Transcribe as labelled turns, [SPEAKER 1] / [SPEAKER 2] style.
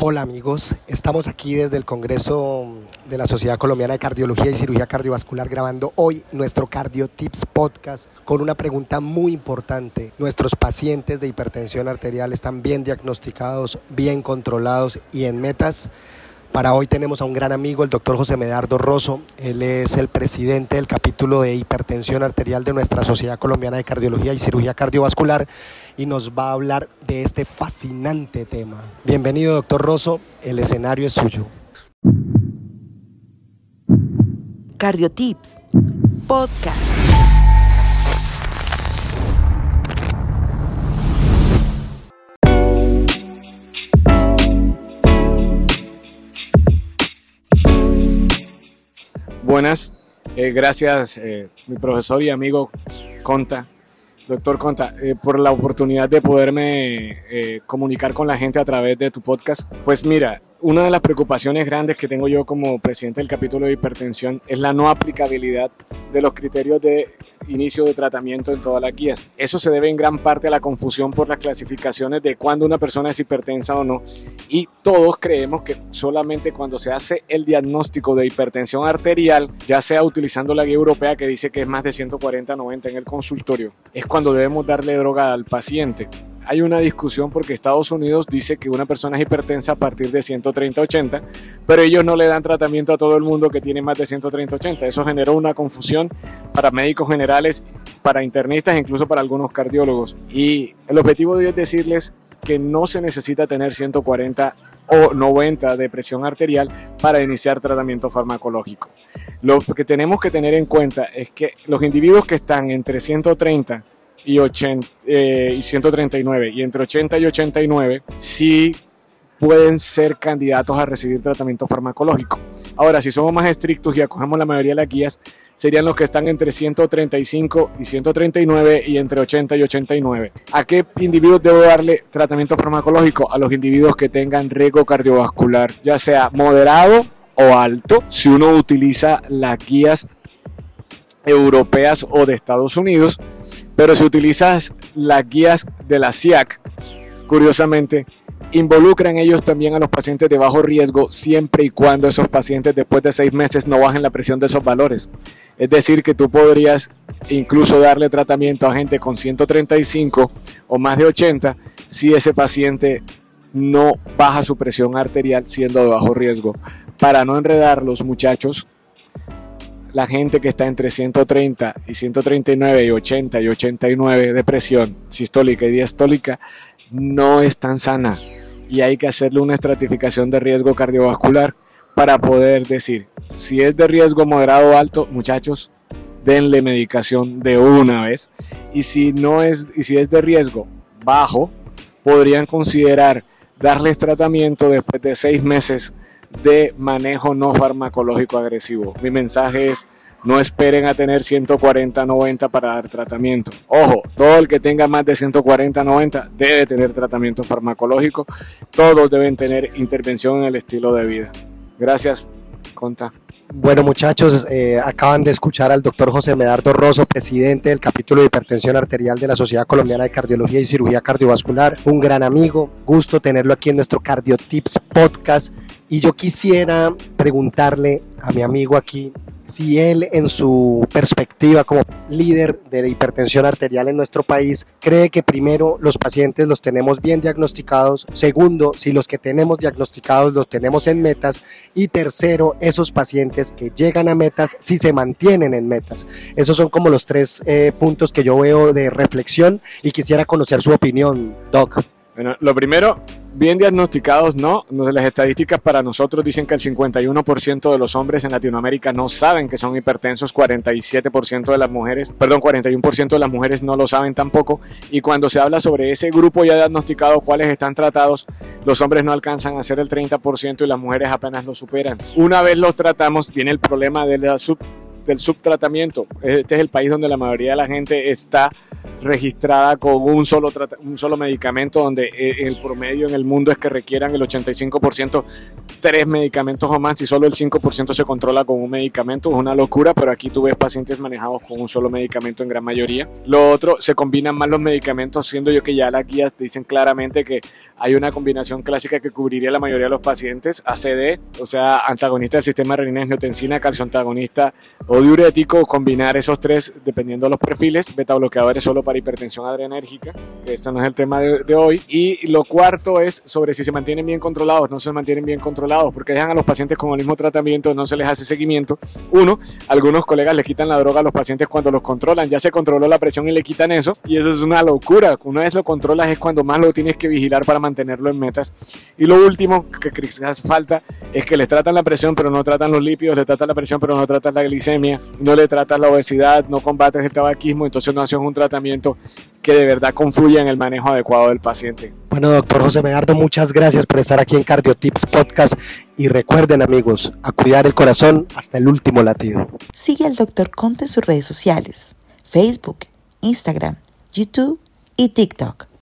[SPEAKER 1] Hola amigos, estamos aquí desde el Congreso de la Sociedad Colombiana de Cardiología y Cirugía Cardiovascular grabando hoy nuestro Cardio Tips Podcast con una pregunta muy importante. ¿Nuestros pacientes de hipertensión arterial están bien diagnosticados, bien controlados y en metas? Para hoy tenemos a un gran amigo, el doctor José Medardo Rosso. Él es el presidente del capítulo de hipertensión arterial de nuestra Sociedad Colombiana de Cardiología y Cirugía Cardiovascular y nos va a hablar de este fascinante tema. Bienvenido, doctor Rosso. El escenario es suyo.
[SPEAKER 2] Cardiotips, podcast.
[SPEAKER 3] Buenas, eh, gracias eh, mi profesor y amigo Conta, doctor Conta, eh, por la oportunidad de poderme comunicar con la gente a través de tu podcast. Pues mira, una de las preocupaciones grandes que tengo yo como presidente del capítulo de hipertensión es la no aplicabilidad de los criterios de inicio de tratamiento en todas las guías. Eso se debe en gran parte a la confusión por las clasificaciones de cuándo una persona es hipertensa o no. Y todos creemos que solamente cuando se hace el diagnóstico de hipertensión arterial, ya sea utilizando la guía europea que dice que es más de 140-90 en el consultorio, es cuando debemos darle droga al paciente hay una discusión porque Estados Unidos dice que una persona es hipertensa a partir de 130-80, pero ellos no le dan tratamiento a todo el mundo que tiene más de 130-80. Eso generó una confusión para médicos generales, para internistas incluso para algunos cardiólogos. Y el objetivo es decirles que no se necesita tener 140 o 90 de presión arterial para iniciar tratamiento farmacológico. Lo que tenemos que tener en cuenta es que los individuos que están entre 130 y, 80, eh, y 139 y entre 80 y 89 sí pueden ser candidatos a recibir tratamiento farmacológico. Ahora, si somos más estrictos y acogemos la mayoría de las guías, serían los que están entre 135 y 139 y entre 80 y 89. ¿A qué individuos debo darle tratamiento farmacológico? A los individuos que tengan riesgo cardiovascular, ya sea moderado o alto, si uno utiliza las guías europeas o de Estados Unidos, pero si utilizas las guías de la CIAC, curiosamente, involucran ellos también a los pacientes de bajo riesgo siempre y cuando esos pacientes después de seis meses no bajen la presión de esos valores. Es decir, que tú podrías incluso darle tratamiento a gente con 135 o más de 80 si ese paciente no baja su presión arterial siendo de bajo riesgo. Para no enredar los muchachos, la gente que está entre 130 y 139 y 80 y 89 de presión sistólica y diastólica no es tan sana. Y hay que hacerle una estratificación de riesgo cardiovascular para poder decir si es de riesgo moderado o alto, muchachos, denle medicación de una vez. Y si no es y si es de riesgo bajo, podrían considerar darles tratamiento después de seis meses de manejo no farmacológico agresivo. Mi mensaje es no esperen a tener 140, 90 para dar tratamiento. Ojo, todo el que tenga más de 140, 90 debe tener tratamiento farmacológico. Todos deben tener intervención en el estilo de vida. Gracias, Conta.
[SPEAKER 1] Bueno muchachos, eh, acaban de escuchar al doctor José Medardo Rosso, presidente del capítulo de hipertensión arterial de la Sociedad Colombiana de Cardiología y Cirugía Cardiovascular, un gran amigo, gusto tenerlo aquí en nuestro CardioTips podcast y yo quisiera preguntarle a mi amigo aquí si él en su perspectiva como líder de la hipertensión arterial en nuestro país cree que primero los pacientes los tenemos bien diagnosticados, segundo, si los que tenemos diagnosticados los tenemos en metas y tercero, esos pacientes que llegan a metas si se mantienen en metas. Esos son como los tres eh, puntos que yo veo de reflexión y quisiera conocer su opinión, Doc.
[SPEAKER 3] Lo primero, bien diagnosticados, no. Las estadísticas para nosotros dicen que el 51% de los hombres en Latinoamérica no saben que son hipertensos, 47% de las mujeres, perdón, 41% de las mujeres no lo saben tampoco. Y cuando se habla sobre ese grupo ya diagnosticado, cuáles están tratados, los hombres no alcanzan a ser el 30% y las mujeres apenas lo superan. Una vez los tratamos, viene el problema del subtratamiento. Este es el país donde la mayoría de la gente está registrada con un solo, un solo medicamento, donde eh, el promedio en el mundo es que requieran el 85% tres medicamentos o más y solo el 5% se controla con un medicamento. Es una locura, pero aquí tú ves pacientes manejados con un solo medicamento en gran mayoría. Lo otro, se combinan más los medicamentos, siendo yo que ya las guías dicen claramente que hay una combinación clásica que cubriría la mayoría de los pacientes, ACD, o sea, antagonista del sistema renina-angiotensina, calcio antagonista o diurético, combinar esos tres dependiendo de los perfiles, beta bloqueadores solo para hipertensión adrenérgica, que esto no es el tema de, de hoy. Y lo cuarto es sobre si se mantienen bien controlados, no se mantienen bien controlados, porque dejan a los pacientes con el mismo tratamiento, no se les hace seguimiento. Uno, algunos colegas le quitan la droga a los pacientes cuando los controlan, ya se controló la presión y le quitan eso, y eso es una locura. Una vez lo controlas es cuando más lo tienes que vigilar para mantenerlo en metas. Y lo último que quizás falta es que les tratan la presión, pero no tratan los lípidos, le tratan la presión, pero no tratan la glicemia, no le tratan la obesidad, no combates el tabaquismo, entonces no hacen un tratamiento que de verdad confluya en el manejo adecuado del paciente.
[SPEAKER 1] Bueno, doctor José Medardo, muchas gracias por estar aquí en CardioTips Podcast y recuerden amigos, a cuidar el corazón hasta el último latido.
[SPEAKER 2] Sigue al doctor Conte en sus redes sociales, Facebook, Instagram, YouTube y TikTok.